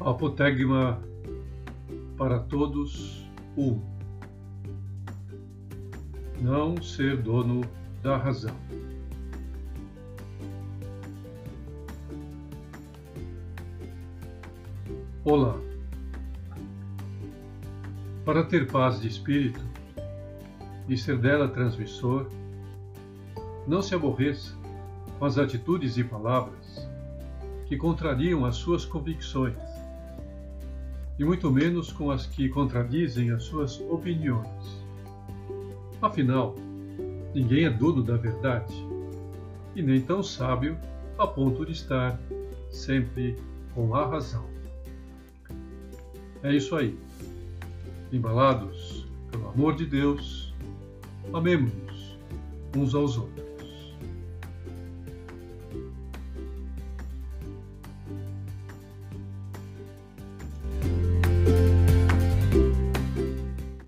Apotegma para todos um. Não ser dono da razão. Olá. Para ter paz de espírito e ser dela transmissor, não se aborreça com as atitudes e palavras que contrariam as suas convicções e muito menos com as que contradizem as suas opiniões. Afinal, ninguém é dono da verdade e nem tão sábio a ponto de estar sempre com a razão. É isso aí. Embalados pelo amor de Deus, amemos-nos uns aos outros.